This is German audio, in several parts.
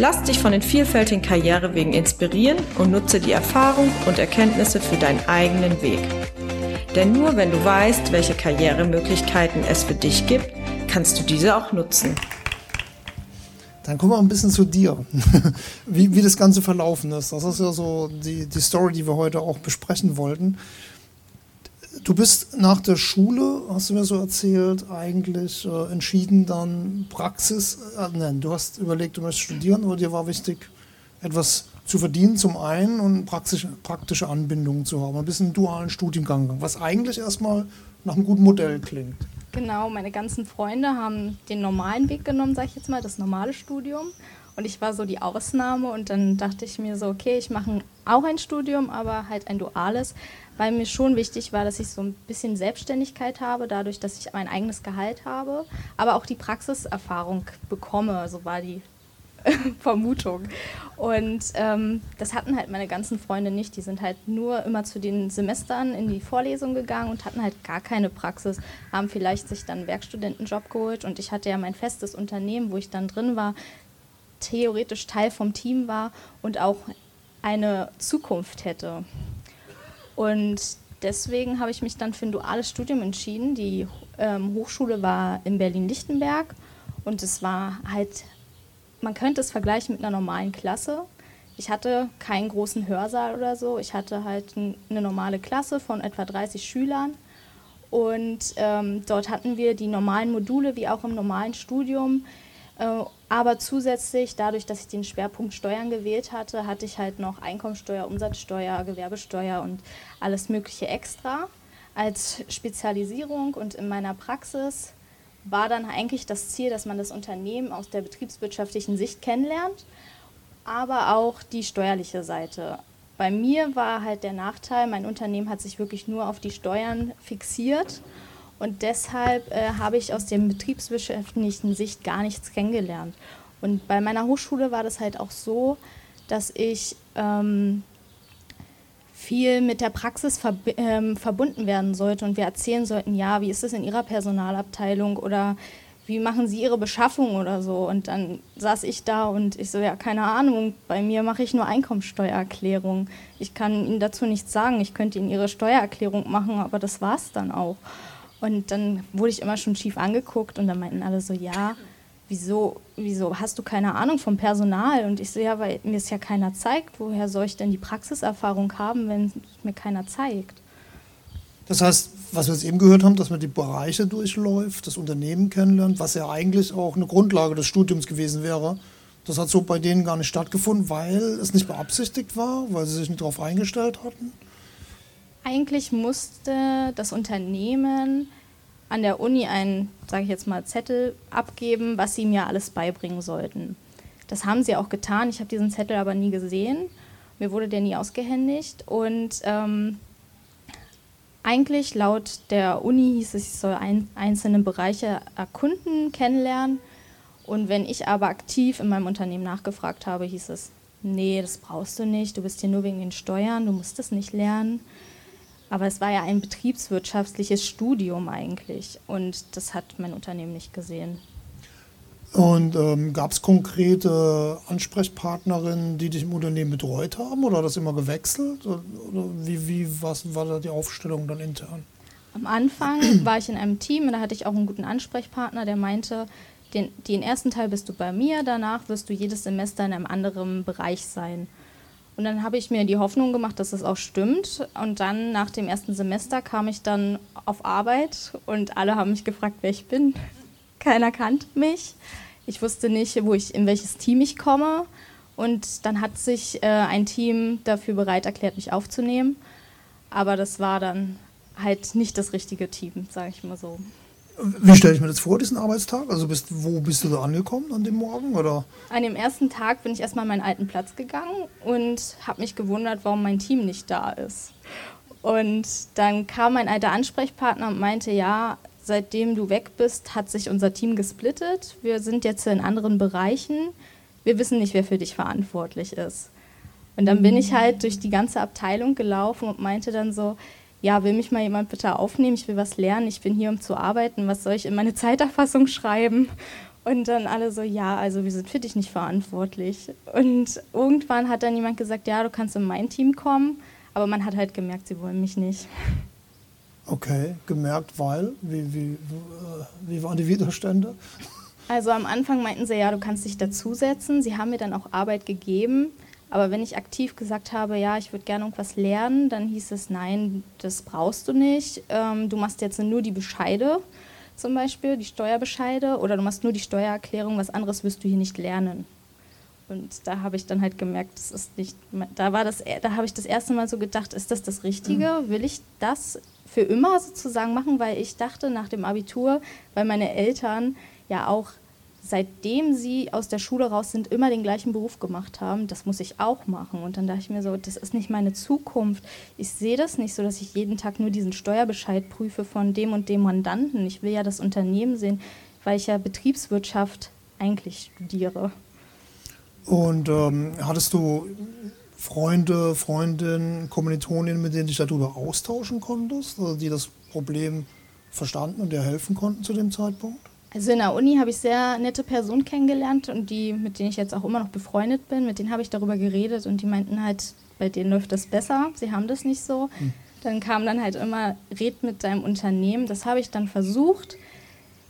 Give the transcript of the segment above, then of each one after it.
Lass dich von den vielfältigen Karrierewegen inspirieren und nutze die Erfahrung und Erkenntnisse für deinen eigenen Weg. Denn nur wenn du weißt, welche Karrieremöglichkeiten es für dich gibt, kannst du diese auch nutzen. Dann kommen wir ein bisschen zu dir, wie, wie das Ganze verlaufen ist. Das ist ja so die, die Story, die wir heute auch besprechen wollten. Du bist nach der Schule, hast du mir so erzählt, eigentlich äh, entschieden, dann Praxis, äh, nein, du hast überlegt, du möchtest studieren, aber dir war wichtig, etwas zu verdienen zum einen und praktische, praktische Anbindungen zu haben. Ein bisschen dualen Studiengang, was eigentlich erstmal nach einem guten Modell klingt. Genau, meine ganzen Freunde haben den normalen Weg genommen, sag ich jetzt mal, das normale Studium. Und ich war so die Ausnahme und dann dachte ich mir so, okay, ich mache auch ein Studium, aber halt ein duales, weil mir schon wichtig war, dass ich so ein bisschen Selbstständigkeit habe, dadurch, dass ich mein eigenes Gehalt habe, aber auch die Praxiserfahrung bekomme, so war die Vermutung. Und ähm, das hatten halt meine ganzen Freunde nicht. Die sind halt nur immer zu den Semestern in die Vorlesung gegangen und hatten halt gar keine Praxis, haben vielleicht sich dann einen Werkstudentenjob geholt. Und ich hatte ja mein festes Unternehmen, wo ich dann drin war, theoretisch Teil vom Team war und auch eine Zukunft hätte. Und deswegen habe ich mich dann für ein duales Studium entschieden. Die ähm, Hochschule war in Berlin-Lichtenberg und es war halt man könnte es vergleichen mit einer normalen Klasse. Ich hatte keinen großen Hörsaal oder so. Ich hatte halt eine normale Klasse von etwa 30 Schülern. Und ähm, dort hatten wir die normalen Module wie auch im normalen Studium. Äh, aber zusätzlich, dadurch, dass ich den Schwerpunkt Steuern gewählt hatte, hatte ich halt noch Einkommensteuer, Umsatzsteuer, Gewerbesteuer und alles Mögliche extra als Spezialisierung. Und in meiner Praxis war dann eigentlich das Ziel, dass man das Unternehmen aus der betriebswirtschaftlichen Sicht kennenlernt, aber auch die steuerliche Seite. Bei mir war halt der Nachteil, mein Unternehmen hat sich wirklich nur auf die Steuern fixiert und deshalb äh, habe ich aus der betriebswirtschaftlichen Sicht gar nichts kennengelernt. Und bei meiner Hochschule war das halt auch so, dass ich ähm, viel mit der Praxis verb ähm, verbunden werden sollte und wir erzählen sollten, ja, wie ist es in Ihrer Personalabteilung oder wie machen Sie Ihre Beschaffung oder so. Und dann saß ich da und ich so, ja, keine Ahnung, bei mir mache ich nur Einkommensteuererklärung. Ich kann Ihnen dazu nichts sagen. Ich könnte Ihnen Ihre Steuererklärung machen, aber das war es dann auch. Und dann wurde ich immer schon schief angeguckt und dann meinten alle so, ja, wieso, wieso hast du keine Ahnung vom Personal? Und ich so, ja, weil mir es ja keiner zeigt. Woher soll ich denn die Praxiserfahrung haben, wenn es mir keiner zeigt? Das heißt, was wir jetzt eben gehört haben, dass man die Bereiche durchläuft, das Unternehmen kennenlernt, was ja eigentlich auch eine Grundlage des Studiums gewesen wäre, das hat so bei denen gar nicht stattgefunden, weil es nicht beabsichtigt war, weil sie sich nicht darauf eingestellt hatten? Eigentlich musste das Unternehmen an der Uni einen, sage ich jetzt mal, Zettel abgeben, was sie mir alles beibringen sollten. Das haben sie auch getan. Ich habe diesen Zettel aber nie gesehen. Mir wurde der nie ausgehändigt. Und ähm, eigentlich laut der Uni hieß es, ich soll ein, einzelne Bereiche erkunden, kennenlernen. Und wenn ich aber aktiv in meinem Unternehmen nachgefragt habe, hieß es, nee, das brauchst du nicht, du bist hier nur wegen den Steuern, du musst das nicht lernen. Aber es war ja ein betriebswirtschaftliches Studium eigentlich und das hat mein Unternehmen nicht gesehen. Und ähm, gab es konkrete Ansprechpartnerinnen, die dich im Unternehmen betreut haben oder hat das immer gewechselt? Oder wie, wie was war da die Aufstellung dann intern? Am Anfang war ich in einem Team und da hatte ich auch einen guten Ansprechpartner, der meinte, den, den ersten Teil bist du bei mir, danach wirst du jedes Semester in einem anderen Bereich sein. Und dann habe ich mir die Hoffnung gemacht, dass es auch stimmt. Und dann nach dem ersten Semester kam ich dann auf Arbeit und alle haben mich gefragt, wer ich bin. Keiner kannte mich. Ich wusste nicht, wo ich in welches Team ich komme. Und dann hat sich äh, ein Team dafür bereit erklärt, mich aufzunehmen. Aber das war dann halt nicht das richtige Team, sage ich mal so. Wie stelle ich mir das vor, diesen Arbeitstag? Also bist, wo bist du da angekommen an dem Morgen? Oder? An dem ersten Tag bin ich erstmal an meinen alten Platz gegangen und habe mich gewundert, warum mein Team nicht da ist. Und dann kam mein alter Ansprechpartner und meinte, ja, seitdem du weg bist, hat sich unser Team gesplittet. Wir sind jetzt in anderen Bereichen. Wir wissen nicht, wer für dich verantwortlich ist. Und dann bin ich halt durch die ganze Abteilung gelaufen und meinte dann so, ja, will mich mal jemand bitte aufnehmen, ich will was lernen, ich bin hier, um zu arbeiten, was soll ich in meine Zeiterfassung schreiben? Und dann alle so, ja, also wir sind für dich nicht verantwortlich. Und irgendwann hat dann jemand gesagt, ja, du kannst in mein Team kommen, aber man hat halt gemerkt, sie wollen mich nicht. Okay, gemerkt, weil? Wie, wie, wie waren die Widerstände? Also am Anfang meinten sie, ja, du kannst dich dazusetzen. Sie haben mir dann auch Arbeit gegeben. Aber wenn ich aktiv gesagt habe, ja, ich würde gerne irgendwas lernen, dann hieß es, nein, das brauchst du nicht. Ähm, du machst jetzt nur die Bescheide zum Beispiel, die Steuerbescheide, oder du machst nur die Steuererklärung, was anderes wirst du hier nicht lernen. Und da habe ich dann halt gemerkt, das ist nicht, da war das, da habe ich das erste Mal so gedacht, ist das das Richtige? Will ich das für immer sozusagen machen? Weil ich dachte nach dem Abitur, weil meine Eltern ja auch seitdem sie aus der Schule raus sind, immer den gleichen Beruf gemacht haben, das muss ich auch machen. Und dann dachte ich mir so, das ist nicht meine Zukunft. Ich sehe das nicht so, dass ich jeden Tag nur diesen Steuerbescheid prüfe von dem und dem Mandanten. Ich will ja das Unternehmen sehen, weil ich ja Betriebswirtschaft eigentlich studiere. Und ähm, hattest du Freunde, Freundinnen, Kommilitoninnen, mit denen du dich darüber austauschen konntest, also die das Problem verstanden und dir helfen konnten zu dem Zeitpunkt? Also in der Uni habe ich sehr nette Personen kennengelernt und die, mit denen ich jetzt auch immer noch befreundet bin, mit denen habe ich darüber geredet und die meinten halt, bei denen läuft das besser, sie haben das nicht so. Hm. Dann kam dann halt immer, red mit deinem Unternehmen. Das habe ich dann versucht.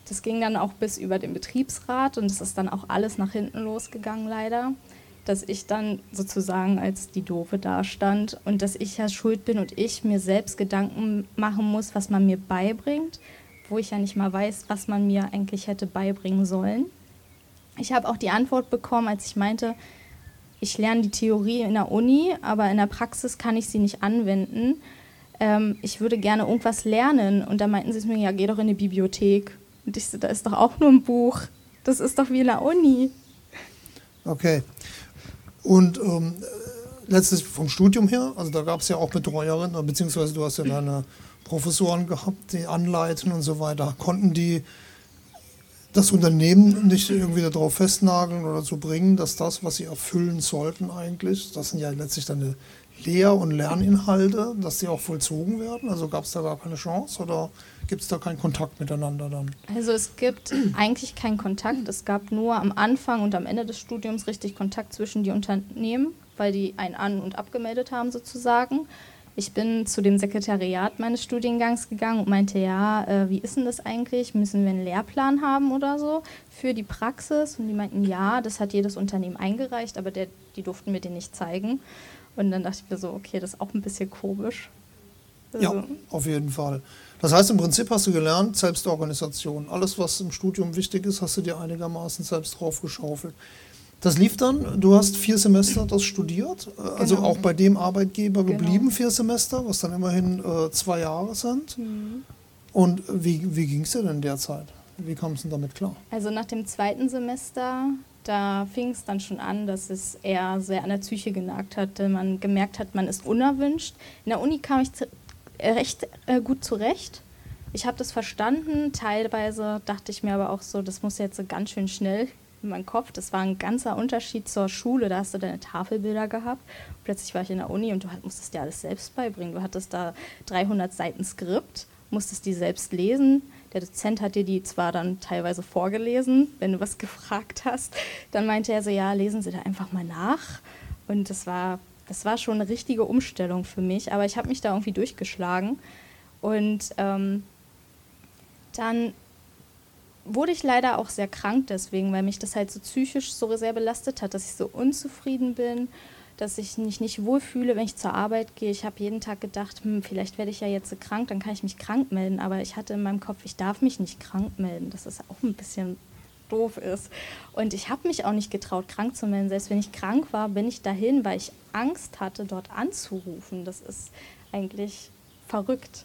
Das ging dann auch bis über den Betriebsrat und es ist dann auch alles nach hinten losgegangen leider. Dass ich dann sozusagen als die Doofe dastand und dass ich ja schuld bin und ich mir selbst Gedanken machen muss, was man mir beibringt wo ich ja nicht mal weiß, was man mir eigentlich hätte beibringen sollen. Ich habe auch die Antwort bekommen, als ich meinte, ich lerne die Theorie in der Uni, aber in der Praxis kann ich sie nicht anwenden. Ähm, ich würde gerne irgendwas lernen. Und da meinten sie mir, ja, geh doch in die Bibliothek. Und ich so, da ist doch auch nur ein Buch. Das ist doch wie in der Uni. Okay. Und ähm, letztlich vom Studium her, also da gab es ja auch Betreuerinnen, beziehungsweise du hast ja deine Professoren gehabt, die anleiten und so weiter. Konnten die das Unternehmen nicht irgendwie darauf festnageln oder so bringen, dass das, was sie erfüllen sollten eigentlich, das sind ja letztlich dann Lehr- und Lerninhalte, dass die auch vollzogen werden? Also gab es da gar keine Chance oder gibt es da keinen Kontakt miteinander dann? Also es gibt eigentlich keinen Kontakt. Es gab nur am Anfang und am Ende des Studiums richtig Kontakt zwischen die Unternehmen, weil die einen an- und abgemeldet haben sozusagen. Ich bin zu dem Sekretariat meines Studiengangs gegangen und meinte, ja, äh, wie ist denn das eigentlich? Müssen wir einen Lehrplan haben oder so für die Praxis? Und die meinten, ja, das hat jedes Unternehmen eingereicht, aber der, die durften mir den nicht zeigen. Und dann dachte ich mir so, okay, das ist auch ein bisschen komisch. Also ja, auf jeden Fall. Das heißt, im Prinzip hast du gelernt, Selbstorganisation. Alles, was im Studium wichtig ist, hast du dir einigermaßen selbst draufgeschaufelt. Das lief dann, du hast vier Semester das studiert, äh, also genau. auch bei dem Arbeitgeber genau. geblieben, vier Semester, was dann immerhin äh, zwei Jahre sind. Mhm. Und wie, wie ging es dir denn derzeit? Wie kam es denn damit klar? Also nach dem zweiten Semester, da fing es dann schon an, dass es eher sehr an der Psyche genagt hat, man gemerkt hat, man ist unerwünscht. In der Uni kam ich äh, recht äh, gut zurecht. Ich habe das verstanden, teilweise dachte ich mir aber auch so, das muss jetzt ganz schön schnell in meinem Kopf. Das war ein ganzer Unterschied zur Schule. Da hast du deine Tafelbilder gehabt. Plötzlich war ich in der Uni und du musstest dir alles selbst beibringen. Du hattest da 300 Seiten Skript, musstest die selbst lesen. Der Dozent hat dir die zwar dann teilweise vorgelesen, wenn du was gefragt hast. Dann meinte er so, ja, lesen Sie da einfach mal nach. Und das war, das war schon eine richtige Umstellung für mich. Aber ich habe mich da irgendwie durchgeschlagen. Und ähm, dann wurde ich leider auch sehr krank deswegen, weil mich das halt so psychisch so sehr belastet hat, dass ich so unzufrieden bin, dass ich mich nicht wohlfühle, wenn ich zur Arbeit gehe. Ich habe jeden Tag gedacht, hm, vielleicht werde ich ja jetzt krank, dann kann ich mich krank melden. Aber ich hatte in meinem Kopf, ich darf mich nicht krank melden. Das ist auch ein bisschen doof ist. Und ich habe mich auch nicht getraut, krank zu melden. Selbst wenn ich krank war, bin ich dahin, weil ich Angst hatte, dort anzurufen. Das ist eigentlich verrückt.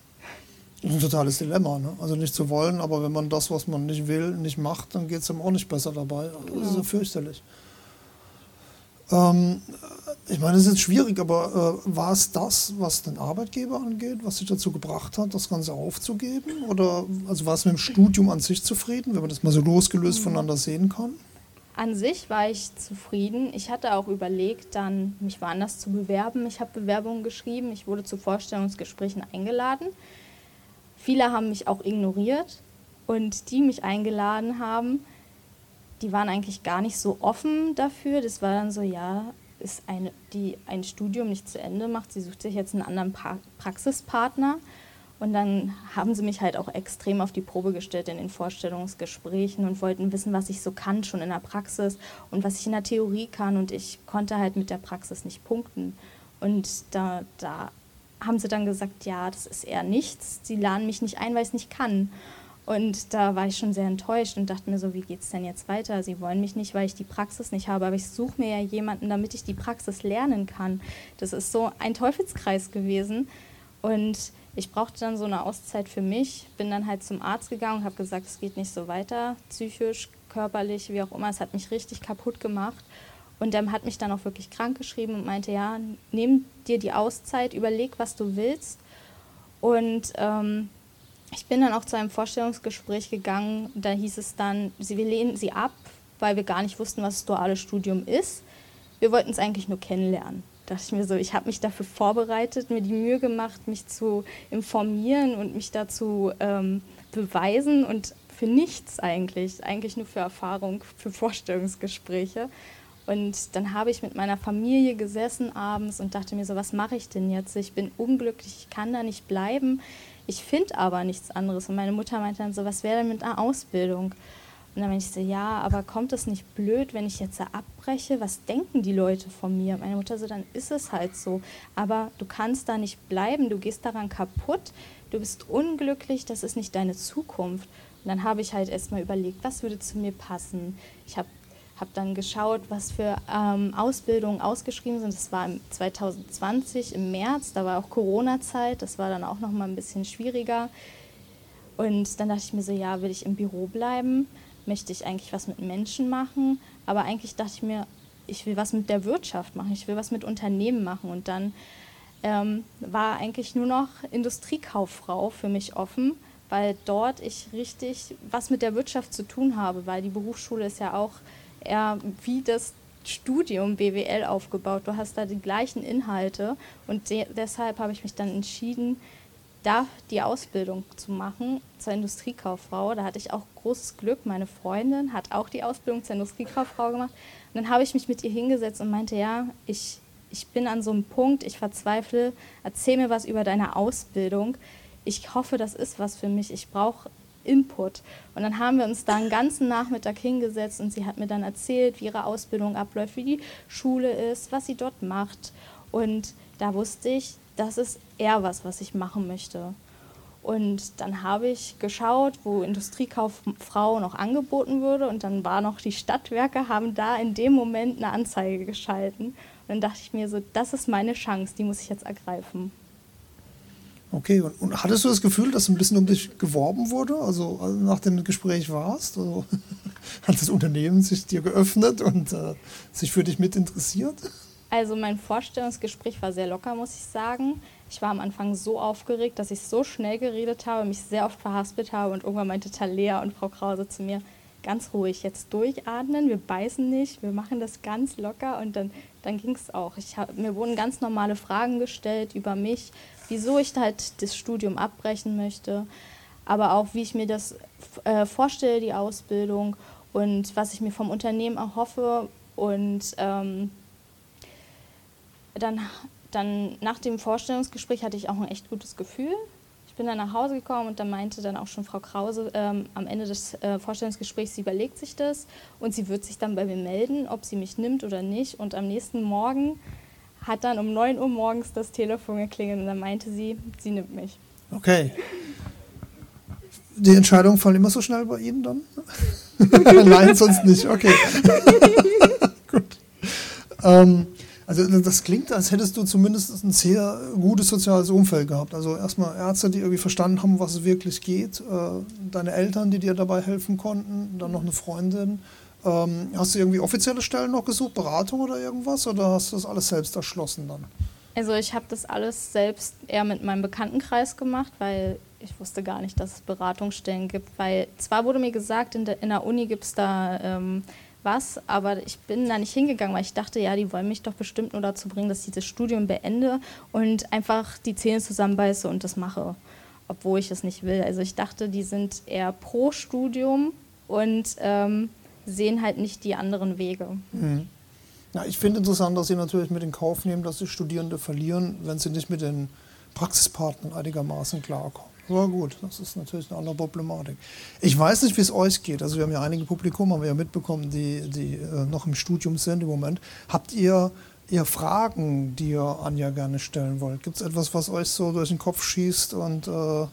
Ein totales Dilemma, ne? Also nicht zu wollen, aber wenn man das, was man nicht will, nicht macht, dann geht es einem auch nicht besser dabei. Das ist ja fürchterlich. Ähm, ich meine, es ist schwierig, aber äh, war es das, was den Arbeitgeber angeht, was dich dazu gebracht hat, das Ganze aufzugeben? Oder also war es mit dem Studium an sich zufrieden, wenn man das mal so losgelöst mhm. voneinander sehen kann? An sich war ich zufrieden. Ich hatte auch überlegt, dann mich woanders zu bewerben. Ich habe Bewerbungen geschrieben. Ich wurde zu Vorstellungsgesprächen eingeladen. Viele haben mich auch ignoriert und die mich eingeladen haben, die waren eigentlich gar nicht so offen dafür. Das war dann so, ja, ist eine, die ein Studium nicht zu Ende macht, sie sucht sich jetzt einen anderen pra Praxispartner. Und dann haben sie mich halt auch extrem auf die Probe gestellt in den Vorstellungsgesprächen und wollten wissen, was ich so kann schon in der Praxis und was ich in der Theorie kann. Und ich konnte halt mit der Praxis nicht punkten. Und da, da haben sie dann gesagt, ja, das ist eher nichts. Sie laden mich nicht ein, weil ich es nicht kann. Und da war ich schon sehr enttäuscht und dachte mir so, wie geht es denn jetzt weiter? Sie wollen mich nicht, weil ich die Praxis nicht habe, aber ich suche mir ja jemanden, damit ich die Praxis lernen kann. Das ist so ein Teufelskreis gewesen. Und ich brauchte dann so eine Auszeit für mich, bin dann halt zum Arzt gegangen und habe gesagt, es geht nicht so weiter, psychisch, körperlich, wie auch immer. Es hat mich richtig kaputt gemacht. Und der hat mich dann auch wirklich krank geschrieben und meinte, ja, nimm dir die Auszeit, überleg, was du willst. Und ähm, ich bin dann auch zu einem Vorstellungsgespräch gegangen. Da hieß es dann, sie, wir lehnen sie ab, weil wir gar nicht wussten, was das duale Studium ist. Wir wollten es eigentlich nur kennenlernen. Da dachte ich mir so, ich habe mich dafür vorbereitet, mir die Mühe gemacht, mich zu informieren und mich dazu ähm, beweisen und für nichts eigentlich, eigentlich nur für Erfahrung, für Vorstellungsgespräche. Und dann habe ich mit meiner Familie gesessen abends und dachte mir so, was mache ich denn jetzt? Ich bin unglücklich, ich kann da nicht bleiben. Ich finde aber nichts anderes. Und meine Mutter meinte dann so, was wäre denn mit einer Ausbildung? Und dann meinte ich so, ja, aber kommt es nicht blöd, wenn ich jetzt da abbreche? Was denken die Leute von mir? Meine Mutter so, dann ist es halt so. Aber du kannst da nicht bleiben, du gehst daran kaputt, du bist unglücklich, das ist nicht deine Zukunft. Und dann habe ich halt erstmal überlegt, was würde zu mir passen. Ich habe habe dann geschaut, was für ähm, Ausbildungen ausgeschrieben sind. Das war im 2020 im März, da war auch Corona-Zeit, das war dann auch noch mal ein bisschen schwieriger. Und dann dachte ich mir so, ja, will ich im Büro bleiben? Möchte ich eigentlich was mit Menschen machen? Aber eigentlich dachte ich mir, ich will was mit der Wirtschaft machen, ich will was mit Unternehmen machen. Und dann ähm, war eigentlich nur noch Industriekauffrau für mich offen, weil dort ich richtig was mit der Wirtschaft zu tun habe, weil die Berufsschule ist ja auch eher wie das Studium BWL aufgebaut. Du hast da die gleichen Inhalte und de deshalb habe ich mich dann entschieden, da die Ausbildung zu machen zur Industriekauffrau. Da hatte ich auch großes Glück. Meine Freundin hat auch die Ausbildung zur Industriekauffrau gemacht. Und dann habe ich mich mit ihr hingesetzt und meinte, ja, ich, ich bin an so einem Punkt, ich verzweifle, erzähl mir was über deine Ausbildung. Ich hoffe, das ist was für mich. Ich brauche Input. Und dann haben wir uns da einen ganzen Nachmittag hingesetzt und sie hat mir dann erzählt, wie ihre Ausbildung abläuft, wie die Schule ist, was sie dort macht. Und da wusste ich, das ist eher was, was ich machen möchte. Und dann habe ich geschaut, wo Industriekauffrau noch angeboten würde. Und dann war noch die Stadtwerke, haben da in dem Moment eine Anzeige geschalten. Und dann dachte ich mir so, das ist meine Chance, die muss ich jetzt ergreifen. Okay, und, und, hattest du das Gefühl, dass ein bisschen um dich geworben wurde, also, also nach dem Gespräch warst? Also, hat das Unternehmen sich dir geöffnet und äh, sich für dich mit interessiert? Also mein Vorstellungsgespräch war sehr locker, muss ich sagen. Ich war am Anfang so aufgeregt, dass ich so schnell geredet habe, mich sehr oft verhaspelt habe und irgendwann meinte Talea und Frau Krause zu mir, ganz ruhig, jetzt durchatmen, wir beißen nicht, wir machen das ganz locker und dann, dann ging es auch. Ich hab, mir wurden ganz normale Fragen gestellt über mich, wieso ich halt das Studium abbrechen möchte, aber auch wie ich mir das äh, vorstelle, die Ausbildung und was ich mir vom Unternehmen erhoffe. Und ähm, dann, dann nach dem Vorstellungsgespräch hatte ich auch ein echt gutes Gefühl. Ich bin dann nach Hause gekommen und da meinte dann auch schon Frau Krause ähm, am Ende des äh, Vorstellungsgesprächs, sie überlegt sich das und sie wird sich dann bei mir melden, ob sie mich nimmt oder nicht. Und am nächsten Morgen hat dann um 9 Uhr morgens das Telefon geklingelt und dann meinte sie, sie nimmt mich. Okay. Die Entscheidungen fallen immer so schnell bei Ihnen dann? Nein, sonst nicht. Okay. Gut. Ähm, Also das klingt, als hättest du zumindest ein sehr gutes soziales Umfeld gehabt. Also erstmal Ärzte, die irgendwie verstanden haben, was es wirklich geht, äh, deine Eltern, die dir dabei helfen konnten, dann noch eine Freundin. Ähm, hast du irgendwie offizielle Stellen noch gesucht, Beratung oder irgendwas, oder hast du das alles selbst erschlossen dann? Also ich habe das alles selbst eher mit meinem Bekanntenkreis gemacht, weil ich wusste gar nicht, dass es Beratungsstellen gibt. Weil zwar wurde mir gesagt, in der, in der Uni gibt es da ähm, was, aber ich bin da nicht hingegangen, weil ich dachte, ja, die wollen mich doch bestimmt nur dazu bringen, dass ich das Studium beende und einfach die Zähne zusammenbeiße und das mache, obwohl ich es nicht will. Also ich dachte, die sind eher pro Studium und ähm, sehen halt nicht die anderen Wege. Mhm. Ja, ich finde interessant, dass Sie natürlich mit in Kauf nehmen, dass die Studierende verlieren, wenn sie nicht mit den Praxispartnern einigermaßen klarkommen. Ja gut, das ist natürlich eine andere Problematik. Ich weiß nicht, wie es euch geht. Also wir haben ja einige Publikum, haben wir ja mitbekommen, die, die äh, noch im Studium sind im Moment. Habt ihr, ihr Fragen, die ihr Anja gerne stellen wollt? Gibt es etwas, was euch so durch den Kopf schießt und äh,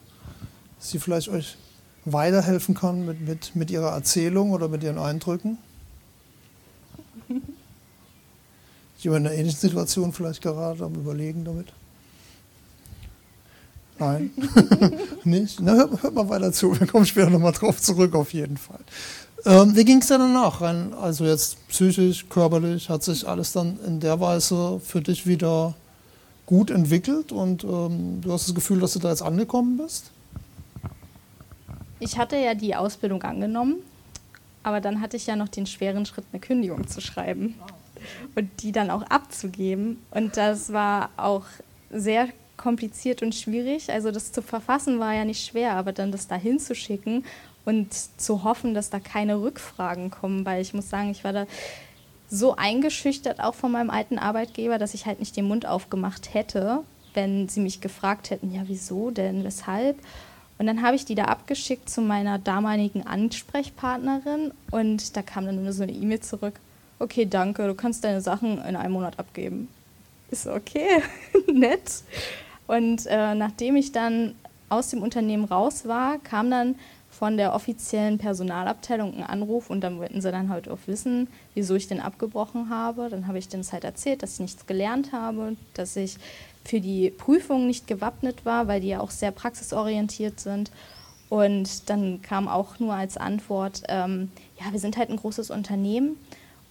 sie vielleicht euch weiterhelfen kann mit, mit, mit ihrer Erzählung oder mit ihren Eindrücken? Jemand in einer ähnlichen Situation vielleicht gerade am Überlegen damit? Nein. nicht? Na, hört, hört, mal weiter zu. Wir kommen später nochmal drauf zurück, auf jeden Fall. Ähm, wie ging es denn danach? Also jetzt psychisch, körperlich, hat sich alles dann in der Weise für dich wieder gut entwickelt und ähm, du hast das Gefühl, dass du da jetzt angekommen bist? Ich hatte ja die Ausbildung angenommen, aber dann hatte ich ja noch den schweren Schritt, eine Kündigung zu schreiben und die dann auch abzugeben. Und das war auch sehr kompliziert und schwierig. Also das zu verfassen war ja nicht schwer, aber dann das da hinzuschicken und zu hoffen, dass da keine Rückfragen kommen, weil ich muss sagen, ich war da so eingeschüchtert auch von meinem alten Arbeitgeber, dass ich halt nicht den Mund aufgemacht hätte, wenn sie mich gefragt hätten, ja wieso denn, weshalb? Und dann habe ich die da abgeschickt zu meiner damaligen Ansprechpartnerin und da kam dann nur so eine E-Mail zurück. Okay, danke, du kannst deine Sachen in einem Monat abgeben. Ist okay, nett. Und äh, nachdem ich dann aus dem Unternehmen raus war, kam dann von der offiziellen Personalabteilung ein Anruf und dann wollten sie dann halt auch wissen, wieso ich denn abgebrochen habe. Dann habe ich denen halt erzählt, dass ich nichts gelernt habe, dass ich für die Prüfung nicht gewappnet war, weil die ja auch sehr praxisorientiert sind. Und dann kam auch nur als Antwort, ähm, ja, wir sind halt ein großes Unternehmen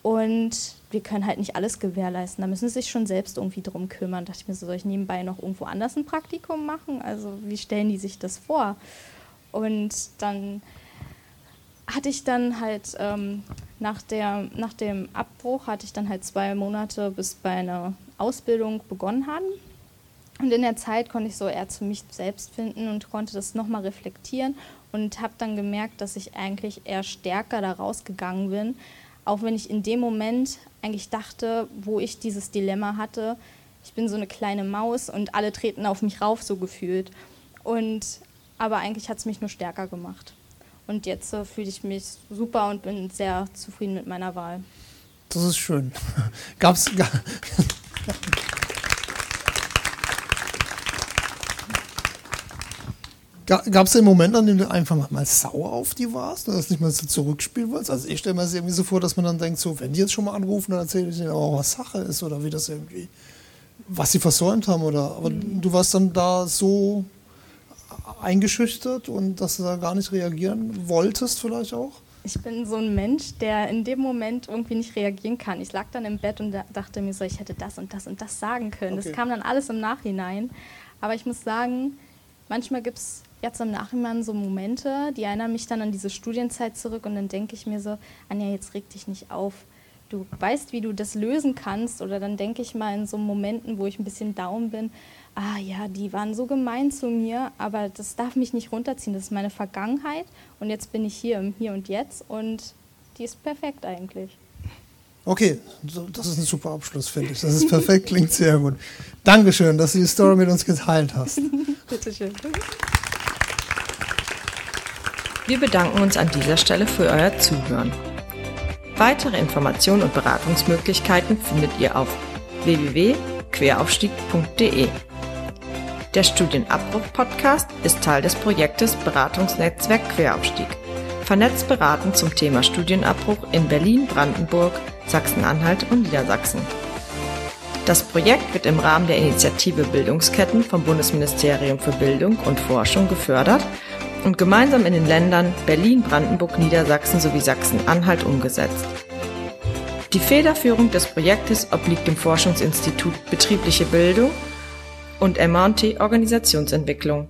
und wir können halt nicht alles gewährleisten. Da müssen sie sich schon selbst irgendwie drum kümmern. Da dachte ich mir so, soll ich nebenbei noch irgendwo anders ein Praktikum machen? Also wie stellen die sich das vor? Und dann hatte ich dann halt ähm, nach, der, nach dem Abbruch hatte ich dann halt zwei Monate, bis meine Ausbildung begonnen haben. Und in der Zeit konnte ich so eher zu mich selbst finden und konnte das nochmal reflektieren und habe dann gemerkt, dass ich eigentlich eher stärker da rausgegangen bin, auch wenn ich in dem Moment eigentlich dachte, wo ich dieses Dilemma hatte, ich bin so eine kleine Maus und alle treten auf mich rauf, so gefühlt. Und, aber eigentlich hat es mich nur stärker gemacht. Und jetzt äh, fühle ich mich super und bin sehr zufrieden mit meiner Wahl. Das ist schön. Gab's. Gab es den Moment, an dem du einfach mal sauer auf die warst und das nicht mal so zurückspielen wolltest? Also ich stelle mir das irgendwie so vor, dass man dann denkt, so, wenn die jetzt schon mal anrufen, dann erzähle ich ihnen auch, was Sache ist oder wie das irgendwie, was sie versäumt haben oder, aber mhm. du warst dann da so eingeschüchtert und dass du da gar nicht reagieren wolltest vielleicht auch? Ich bin so ein Mensch, der in dem Moment irgendwie nicht reagieren kann. Ich lag dann im Bett und dachte mir so, ich hätte das und das und das sagen können. Okay. Das kam dann alles im Nachhinein. Aber ich muss sagen, manchmal gibt es jetzt im Nachhinein so Momente, die erinnern mich dann an diese Studienzeit zurück und dann denke ich mir so, Anja, jetzt reg dich nicht auf. Du weißt, wie du das lösen kannst oder dann denke ich mal in so Momenten, wo ich ein bisschen down bin, ah ja, die waren so gemein zu mir, aber das darf mich nicht runterziehen. Das ist meine Vergangenheit und jetzt bin ich hier im Hier und Jetzt und die ist perfekt eigentlich. Okay, das ist ein super Abschluss, finde ich. Das ist perfekt, klingt sehr gut. Dankeschön, dass du die Story mit uns geteilt hast. Bitteschön. Wir bedanken uns an dieser Stelle für euer Zuhören. Weitere Informationen und Beratungsmöglichkeiten findet ihr auf www.queraufstieg.de. Der Studienabbruch-Podcast ist Teil des Projektes Beratungsnetzwerk Queraufstieg. Vernetzt beraten zum Thema Studienabbruch in Berlin, Brandenburg, Sachsen-Anhalt und Niedersachsen. Das Projekt wird im Rahmen der Initiative Bildungsketten vom Bundesministerium für Bildung und Forschung gefördert und gemeinsam in den Ländern Berlin, Brandenburg, Niedersachsen sowie Sachsen-Anhalt umgesetzt. Die Federführung des Projektes obliegt dem Forschungsinstitut Betriebliche Bildung und MT Organisationsentwicklung.